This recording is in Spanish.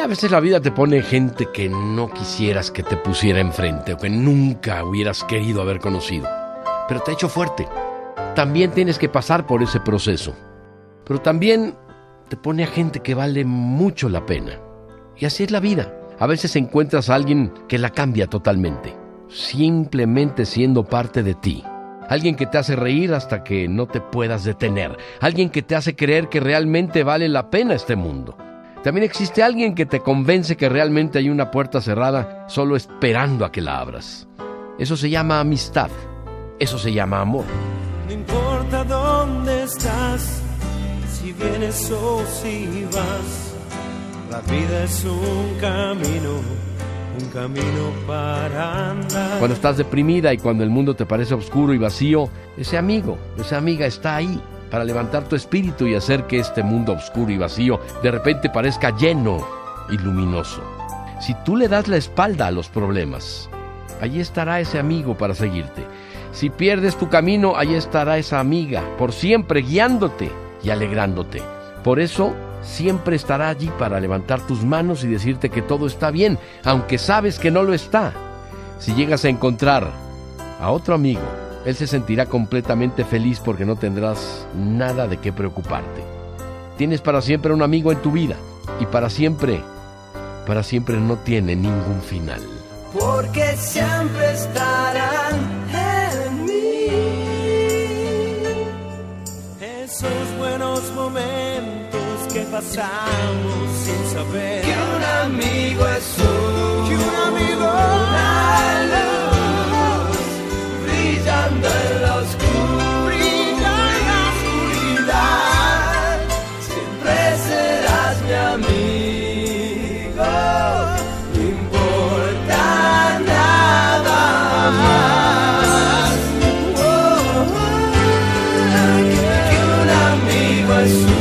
a veces la vida te pone gente que no quisieras que te pusiera enfrente o que nunca hubieras querido haber conocido, pero te ha hecho fuerte. También tienes que pasar por ese proceso, pero también te pone a gente que vale mucho la pena. Y así es la vida. A veces encuentras a alguien que la cambia totalmente, simplemente siendo parte de ti. Alguien que te hace reír hasta que no te puedas detener. Alguien que te hace creer que realmente vale la pena este mundo. También existe alguien que te convence que realmente hay una puerta cerrada solo esperando a que la abras. Eso se llama amistad. Eso se llama amor. No importa dónde estás, si vienes o si vas, la vida es un camino, un camino para andar. Cuando estás deprimida y cuando el mundo te parece oscuro y vacío, ese amigo, esa amiga está ahí para levantar tu espíritu y hacer que este mundo oscuro y vacío de repente parezca lleno y luminoso. Si tú le das la espalda a los problemas, allí estará ese amigo para seguirte. Si pierdes tu camino, allí estará esa amiga, por siempre guiándote y alegrándote. Por eso, siempre estará allí para levantar tus manos y decirte que todo está bien, aunque sabes que no lo está. Si llegas a encontrar a otro amigo, él se sentirá completamente feliz porque no tendrás nada de qué preocuparte. Tienes para siempre un amigo en tu vida y para siempre, para siempre no tiene ningún final. Porque siempre estarán en mí esos buenos momentos que pasamos sin saber más. Oh, oh, que un amigo es